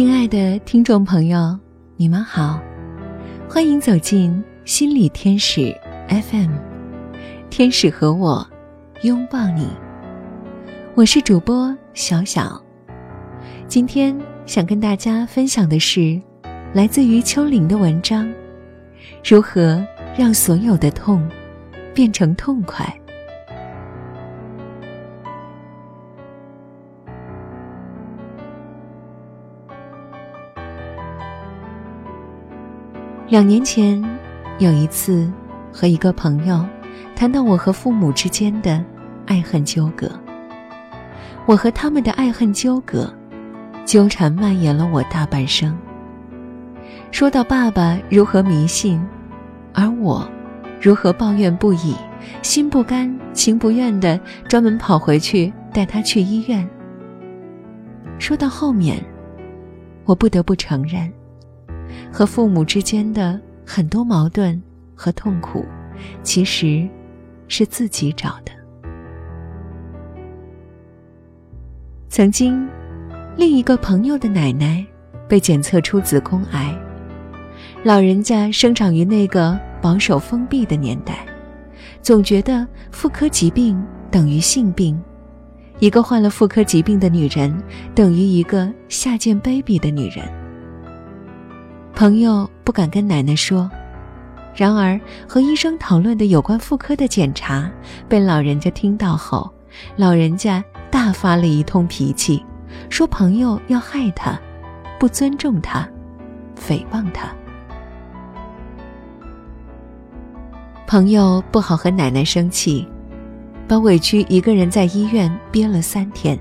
亲爱的听众朋友，你们好，欢迎走进心理天使 FM，天使和我拥抱你。我是主播小小，今天想跟大家分享的是来自于秋玲的文章：如何让所有的痛变成痛快。两年前，有一次和一个朋友谈到我和父母之间的爱恨纠葛。我和他们的爱恨纠葛，纠缠蔓延了我大半生。说到爸爸如何迷信，而我如何抱怨不已，心不甘情不愿的专门跑回去带他去医院。说到后面，我不得不承认。和父母之间的很多矛盾和痛苦，其实是自己找的。曾经，另一个朋友的奶奶被检测出子宫癌。老人家生长于那个保守封闭的年代，总觉得妇科疾病等于性病，一个患了妇科疾病的女人等于一个下贱卑鄙的女人。朋友不敢跟奶奶说，然而和医生讨论的有关妇科的检查被老人家听到后，老人家大发了一通脾气，说朋友要害他，不尊重他，诽谤他。朋友不好和奶奶生气，把委屈一个人在医院憋了三天。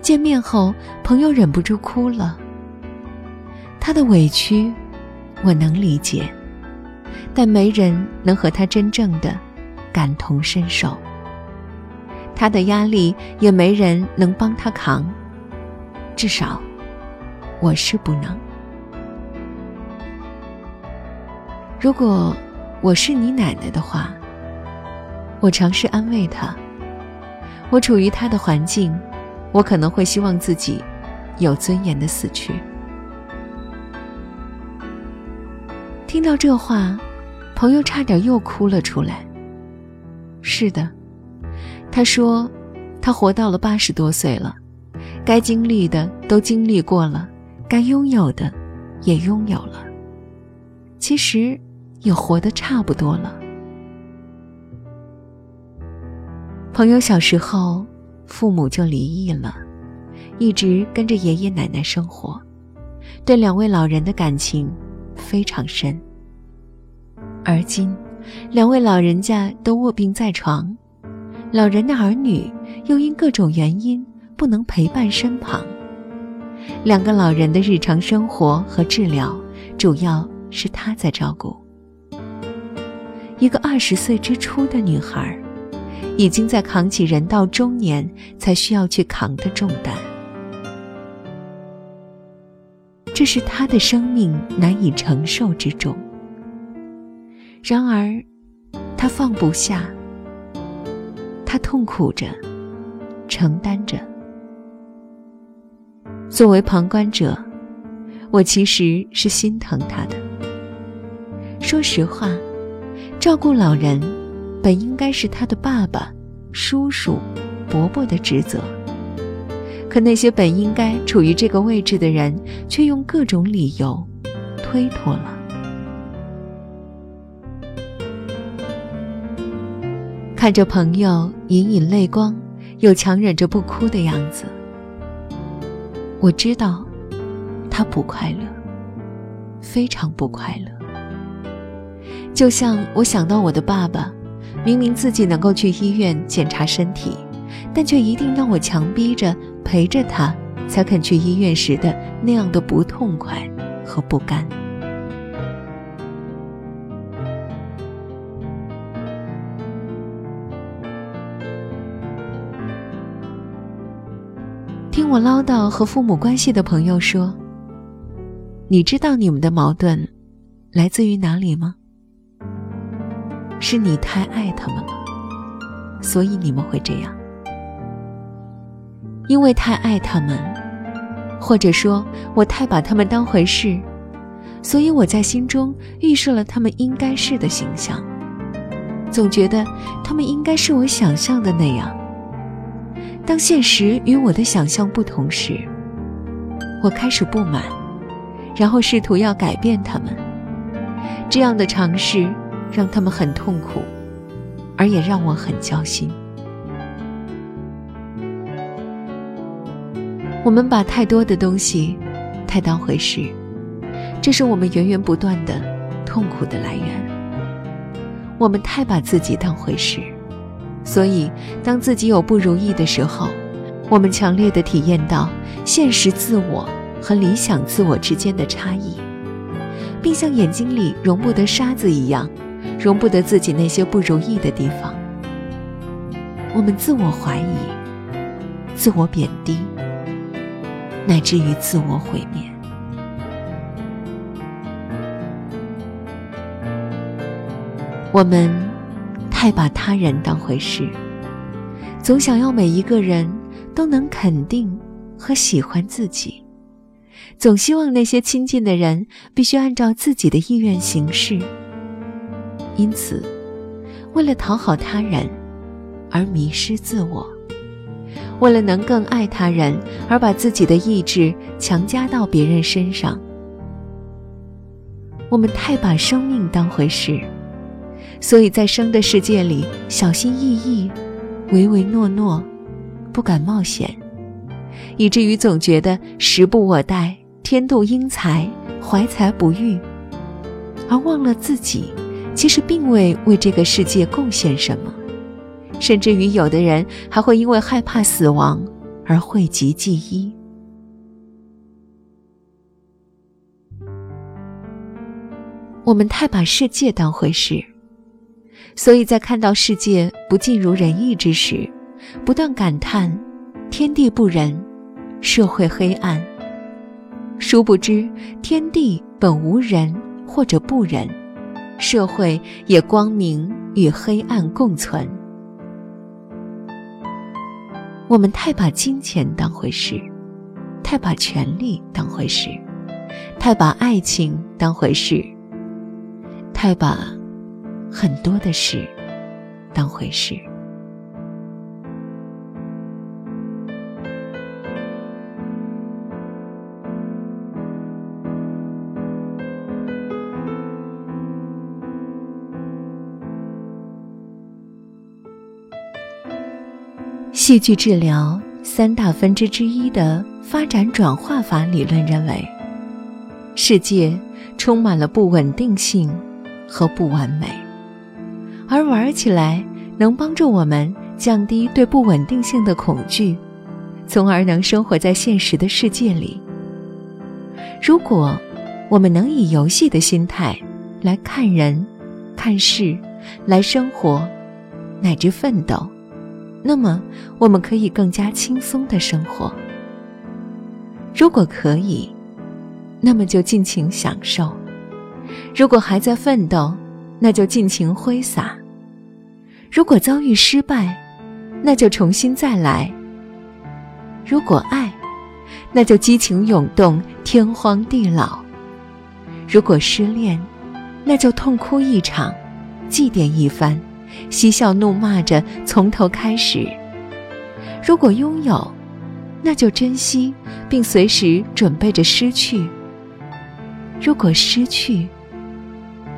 见面后，朋友忍不住哭了。他的委屈，我能理解，但没人能和他真正的感同身受。他的压力也没人能帮他扛，至少我是不能。如果我是你奶奶的话，我尝试安慰他。我处于他的环境，我可能会希望自己有尊严的死去。听到这话，朋友差点又哭了出来。是的，他说，他活到了八十多岁了，该经历的都经历过了，该拥有的也拥有了。其实也活得差不多了。朋友小时候，父母就离异了，一直跟着爷爷奶奶生活，对两位老人的感情。非常深。而今，两位老人家都卧病在床，老人的儿女又因各种原因不能陪伴身旁。两个老人的日常生活和治疗，主要是他在照顾。一个二十岁之初的女孩，已经在扛起人到中年才需要去扛的重担。这是他的生命难以承受之重。然而，他放不下，他痛苦着，承担着。作为旁观者，我其实是心疼他的。说实话，照顾老人，本应该是他的爸爸、叔叔、伯伯的职责。可那些本应该处于这个位置的人，却用各种理由推脱了。看着朋友隐隐泪光，又强忍着不哭的样子，我知道他不快乐，非常不快乐。就像我想到我的爸爸，明明自己能够去医院检查身体，但却一定让我强逼着。陪着他，才肯去医院时的那样的不痛快和不甘。听我唠叨和父母关系的朋友说：“你知道你们的矛盾来自于哪里吗？是你太爱他们了，所以你们会这样。”因为太爱他们，或者说我太把他们当回事，所以我在心中预设了他们应该是的形象，总觉得他们应该是我想象的那样。当现实与我的想象不同时，我开始不满，然后试图要改变他们。这样的尝试让他们很痛苦，而也让我很焦心。我们把太多的东西太当回事，这是我们源源不断的痛苦的来源。我们太把自己当回事，所以当自己有不如意的时候，我们强烈的体验到现实自我和理想自我之间的差异，并像眼睛里容不得沙子一样，容不得自己那些不如意的地方。我们自我怀疑，自我贬低。乃至于自我毁灭。我们太把他人当回事，总想要每一个人都能肯定和喜欢自己，总希望那些亲近的人必须按照自己的意愿行事。因此，为了讨好他人而迷失自我。为了能更爱他人，而把自己的意志强加到别人身上。我们太把生命当回事，所以在生的世界里小心翼翼、唯唯诺诺，不敢冒险，以至于总觉得时不我待、天妒英才、怀才不遇，而忘了自己其实并未为这个世界贡献什么。甚至于，有的人还会因为害怕死亡而讳疾忌医。我们太把世界当回事，所以在看到世界不尽如人意之时，不断感叹天地不仁，社会黑暗。殊不知，天地本无人或者不仁，社会也光明与黑暗共存。我们太把金钱当回事，太把权力当回事，太把爱情当回事，太把很多的事当回事。戏剧治疗三大分支之一的发展转化法理论认为，世界充满了不稳定性和不完美，而玩起来能帮助我们降低对不稳定性的恐惧，从而能生活在现实的世界里。如果我们能以游戏的心态来看人、看事、来生活，乃至奋斗。那么，我们可以更加轻松的生活。如果可以，那么就尽情享受；如果还在奋斗，那就尽情挥洒；如果遭遇失败，那就重新再来；如果爱，那就激情涌动，天荒地老；如果失恋，那就痛哭一场，祭奠一番。嬉笑怒骂着从头开始。如果拥有，那就珍惜，并随时准备着失去；如果失去，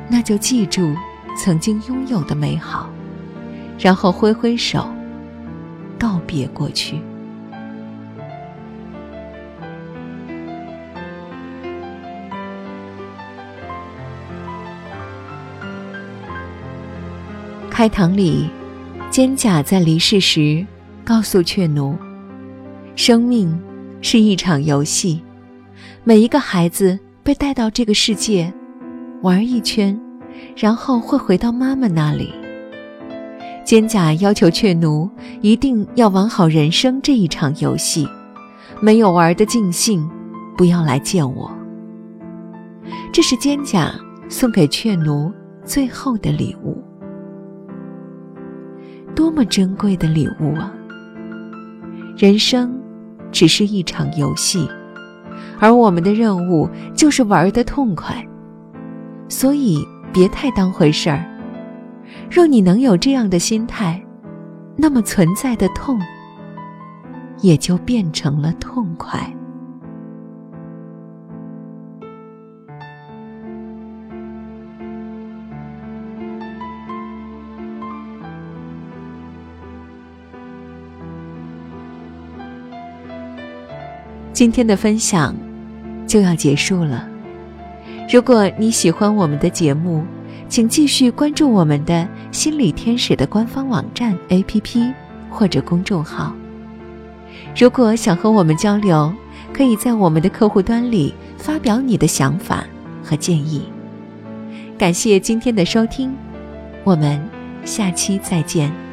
那就记住曾经拥有的美好，然后挥挥手，告别过去。开堂里，蒹葭在离世时告诉雀奴：“生命是一场游戏，每一个孩子被带到这个世界，玩一圈，然后会回到妈妈那里。蒹葭要求雀奴一定要玩好人生这一场游戏，没有玩的尽兴，不要来见我。这是蒹葭送给雀奴最后的礼物。”多么珍贵的礼物啊！人生只是一场游戏，而我们的任务就是玩得痛快，所以别太当回事儿。若你能有这样的心态，那么存在的痛也就变成了痛快。今天的分享就要结束了。如果你喜欢我们的节目，请继续关注我们的心理天使的官方网站 APP 或者公众号。如果想和我们交流，可以在我们的客户端里发表你的想法和建议。感谢今天的收听，我们下期再见。